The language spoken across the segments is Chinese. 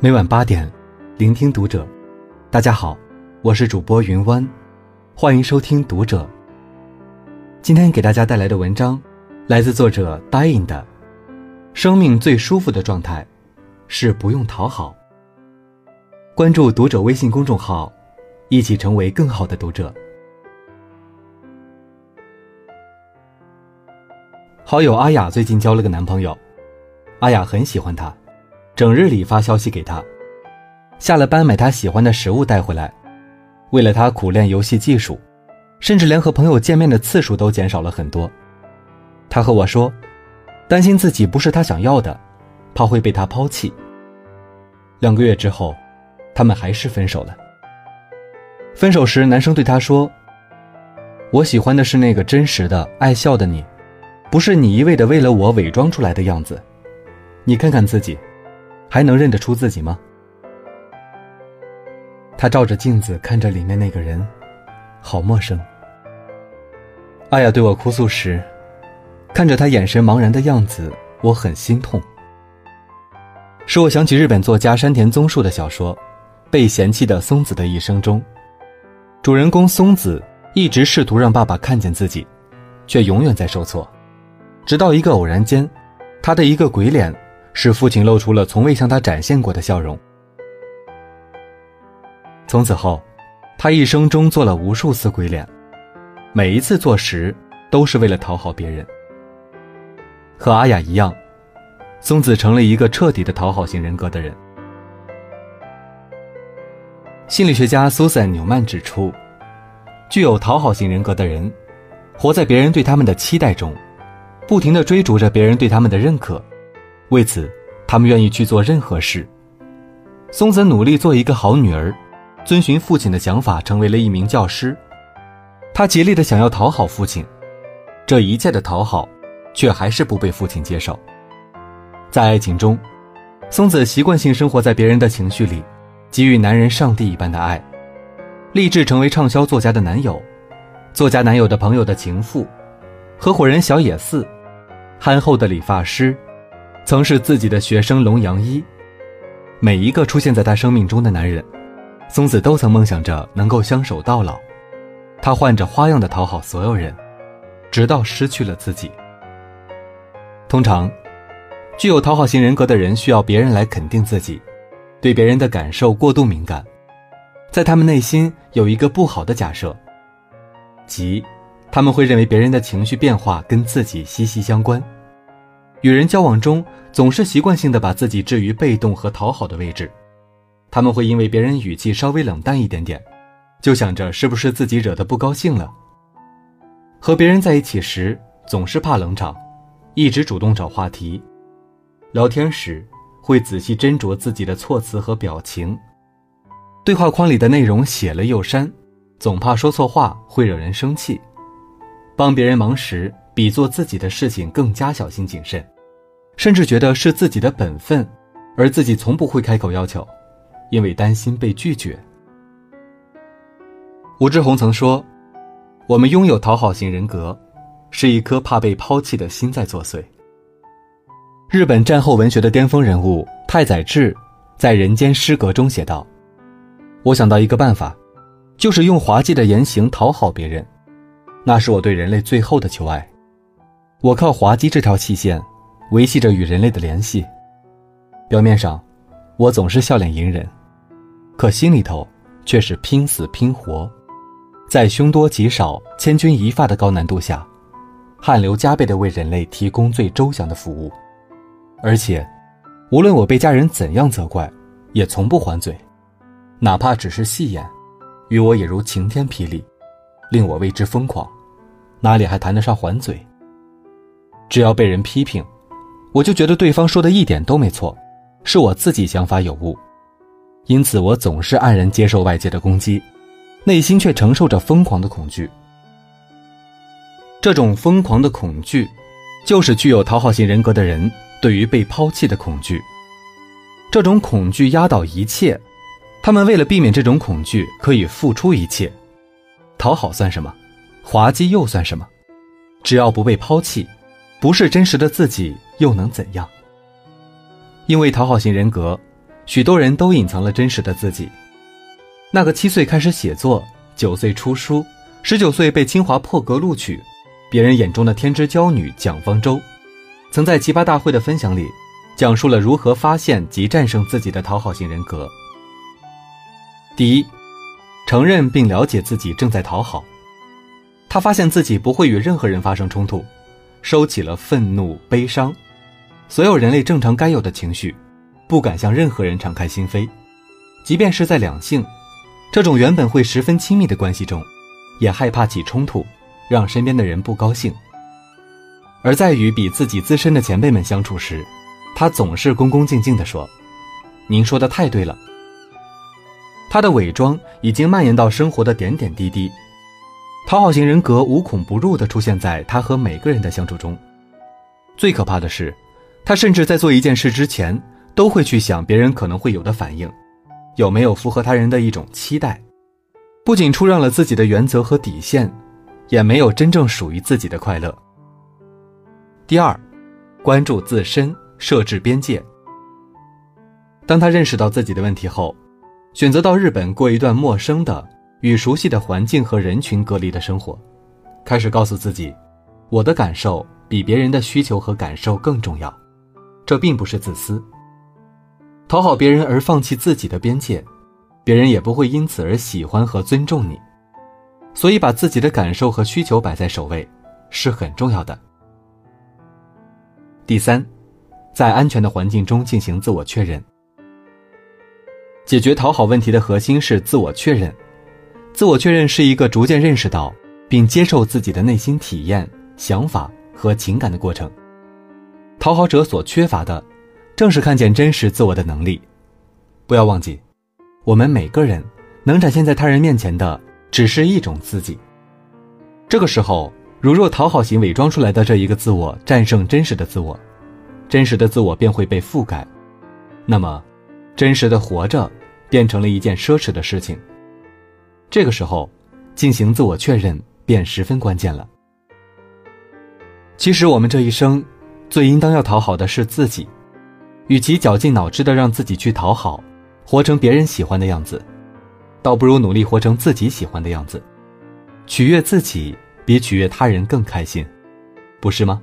每晚八点，聆听读者。大家好，我是主播云湾，欢迎收听读者。今天给大家带来的文章，来自作者 Dying 的。生命最舒服的状态，是不用讨好。关注读者微信公众号，一起成为更好的读者。好友阿雅最近交了个男朋友，阿雅很喜欢他。整日里发消息给他，下了班买他喜欢的食物带回来，为了他苦练游戏技术，甚至连和朋友见面的次数都减少了很多。他和我说，担心自己不是他想要的，怕会被他抛弃。两个月之后，他们还是分手了。分手时，男生对他说：“我喜欢的是那个真实的爱笑的你，不是你一味的为了我伪装出来的样子。你看看自己。”还能认得出自己吗？他照着镜子看着里面那个人，好陌生。阿雅对我哭诉时，看着他眼神茫然的样子，我很心痛。使我想起日本作家山田宗树的小说《被嫌弃的松子的一生》中，主人公松子一直试图让爸爸看见自己，却永远在受挫，直到一个偶然间，他的一个鬼脸。使父亲露出了从未向他展现过的笑容。从此后，他一生中做了无数次鬼脸，每一次做时都是为了讨好别人。和阿雅一样，松子成了一个彻底的讨好型人格的人。心理学家苏珊·纽曼指出，具有讨好型人格的人，活在别人对他们的期待中，不停的追逐着别人对他们的认可。为此，他们愿意去做任何事。松子努力做一个好女儿，遵循父亲的想法，成为了一名教师。她竭力的想要讨好父亲，这一切的讨好，却还是不被父亲接受。在爱情中，松子习惯性生活在别人的情绪里，给予男人上帝一般的爱，立志成为畅销作家的男友，作家男友的朋友的情妇，合伙人小野寺，憨厚的理发师。曾是自己的学生龙阳一，每一个出现在他生命中的男人，松子都曾梦想着能够相守到老。他换着花样的讨好所有人，直到失去了自己。通常，具有讨好型人格的人需要别人来肯定自己，对别人的感受过度敏感，在他们内心有一个不好的假设，即他们会认为别人的情绪变化跟自己息息相关。与人交往中，总是习惯性的把自己置于被动和讨好的位置。他们会因为别人语气稍微冷淡一点点，就想着是不是自己惹得不高兴了。和别人在一起时，总是怕冷场，一直主动找话题。聊天时，会仔细斟酌自己的措辞和表情。对话框里的内容写了又删，总怕说错话会惹人生气。帮别人忙时。比做自己的事情更加小心谨慎，甚至觉得是自己的本分，而自己从不会开口要求，因为担心被拒绝。吴志红曾说：“我们拥有讨好型人格，是一颗怕被抛弃的心在作祟。”日本战后文学的巅峰人物太宰治，在《人间失格》中写道：“我想到一个办法，就是用滑稽的言行讨好别人，那是我对人类最后的求爱。”我靠滑稽这条细线，维系着与人类的联系。表面上，我总是笑脸迎人，可心里头却是拼死拼活，在凶多吉少、千钧一发的高难度下，汗流浃背的为人类提供最周详的服务。而且，无论我被家人怎样责怪，也从不还嘴，哪怕只是戏言，于我也如晴天霹雳，令我为之疯狂，哪里还谈得上还嘴？只要被人批评，我就觉得对方说的一点都没错，是我自己想法有误，因此我总是黯然接受外界的攻击，内心却承受着疯狂的恐惧。这种疯狂的恐惧，就是具有讨好型人格的人对于被抛弃的恐惧。这种恐惧压倒一切，他们为了避免这种恐惧，可以付出一切。讨好算什么？滑稽又算什么？只要不被抛弃。不是真实的自己又能怎样？因为讨好型人格许多人都隐藏了真实的自己。那个七岁开始写作，九岁出书，十九岁被清华破格录取，别人眼中的天之娇女蒋方舟，曾在奇葩大会的分享里，讲述了如何发现及战胜自己的讨好型人格。第一，承认并了解自己正在讨好。他发现自己不会与任何人发生冲突，收起了愤怒、悲伤，所有人类正常该有的情绪，不敢向任何人敞开心扉，即便是在两性。这种原本会十分亲密的关系中，也害怕起冲突，让身边的人不高兴。而在与比自己资深的前辈们相处时，他总是恭恭敬敬地说：“您说的太对了。”他的伪装已经蔓延到生活的点点滴滴，讨好型人格无孔不入地出现在他和每个人的相处中。最可怕的是，他甚至在做一件事之前，都会去想别人可能会有的反应。有没有符合他人的一种期待？不仅出让了自己的原则和底线，也没有真正属于自己的快乐。第二，关注自身，设置边界。当他认识到自己的问题后，选择到日本过一段陌生的、与熟悉的环境和人群隔离的生活，开始告诉自己，我的感受比别人的需求和感受更重要。这并不是自私。讨好别人而放弃自己的边界，别人也不会因此而喜欢和尊重你。所以，把自己的感受和需求摆在首位是很重要的。第三，在安全的环境中进行自我确认。解决讨好问题的核心是自我确认。自我确认是一个逐渐认识到并接受自己的内心体验、想法和情感的过程。讨好者所缺乏的。正是看见真实自我的能力。不要忘记，我们每个人能展现在他人面前的只是一种自己。这个时候，如若讨好型伪装出来的这一个自我战胜真实的自我，真实的自我便会被覆盖，那么，真实的活着变成了一件奢侈的事情。这个时候，进行自我确认便十分关键了。其实，我们这一生最应当要讨好的是自己。与其绞尽脑汁的让自己去讨好，活成别人喜欢的样子，倒不如努力活成自己喜欢的样子。取悦自己比取悦他人更开心，不是吗？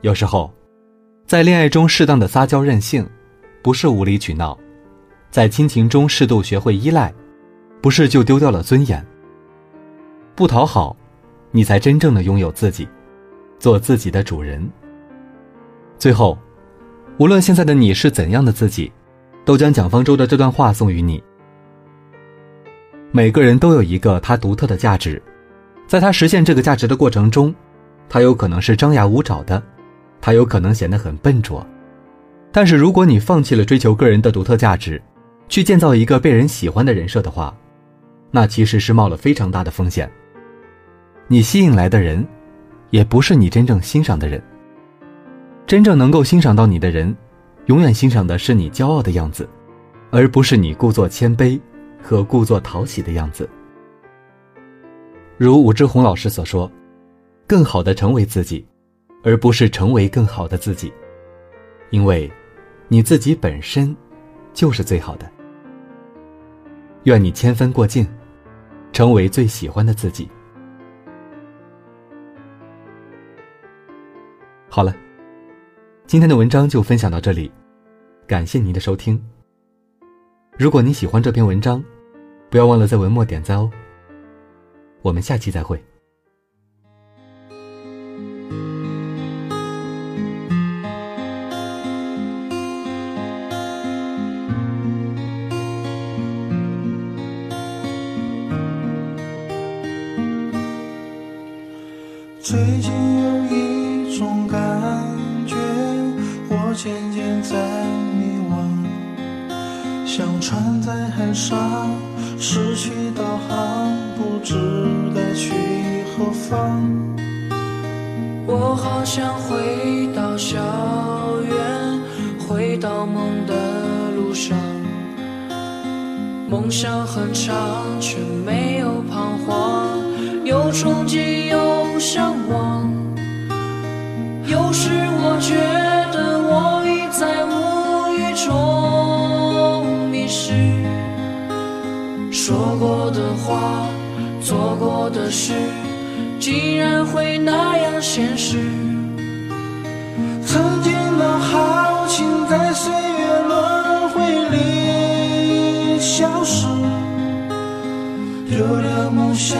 有时候，在恋爱中适当的撒娇任性，不是无理取闹；在亲情中适度学会依赖，不是就丢掉了尊严。不讨好，你才真正的拥有自己，做自己的主人。最后。无论现在的你是怎样的自己，都将蒋方舟的这段话送于你。每个人都有一个他独特的价值，在他实现这个价值的过程中，他有可能是张牙舞爪的，他有可能显得很笨拙。但是如果你放弃了追求个人的独特价值，去建造一个被人喜欢的人设的话，那其实是冒了非常大的风险。你吸引来的人，也不是你真正欣赏的人。真正能够欣赏到你的人，永远欣赏的是你骄傲的样子，而不是你故作谦卑和故作讨喜的样子。如武志红老师所说：“更好的成为自己，而不是成为更好的自己，因为，你自己本身，就是最好的。”愿你千分过境，成为最喜欢的自己。好了。今天的文章就分享到这里，感谢您的收听。如果你喜欢这篇文章，不要忘了在文末点赞哦。我们下期再会。最近有一种感觉，我。渐渐在迷惘，像船在海上失去导航，不知该去何方。我好想回到校园，回到梦的路上。梦想很长，却没有彷徨，有憧憬，有向往有时我觉得我已在无意中迷失说过的话做过的事竟然会那样现实曾经的豪情在岁月轮回里消失。丢了梦想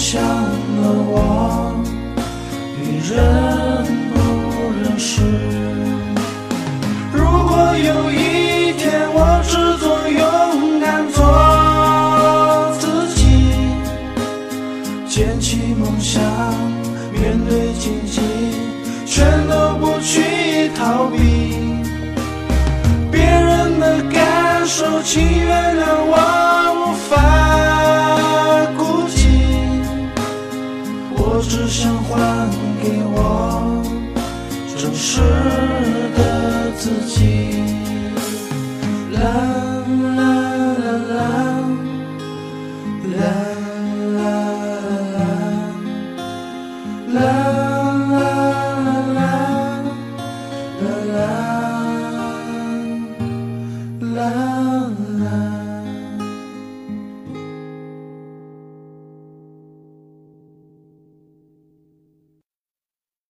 了梦想的我，你认不认识？如果有一天我只做勇敢做自己，捡起梦想。面对荆棘，全都不去逃避。别人的感受，请原谅我是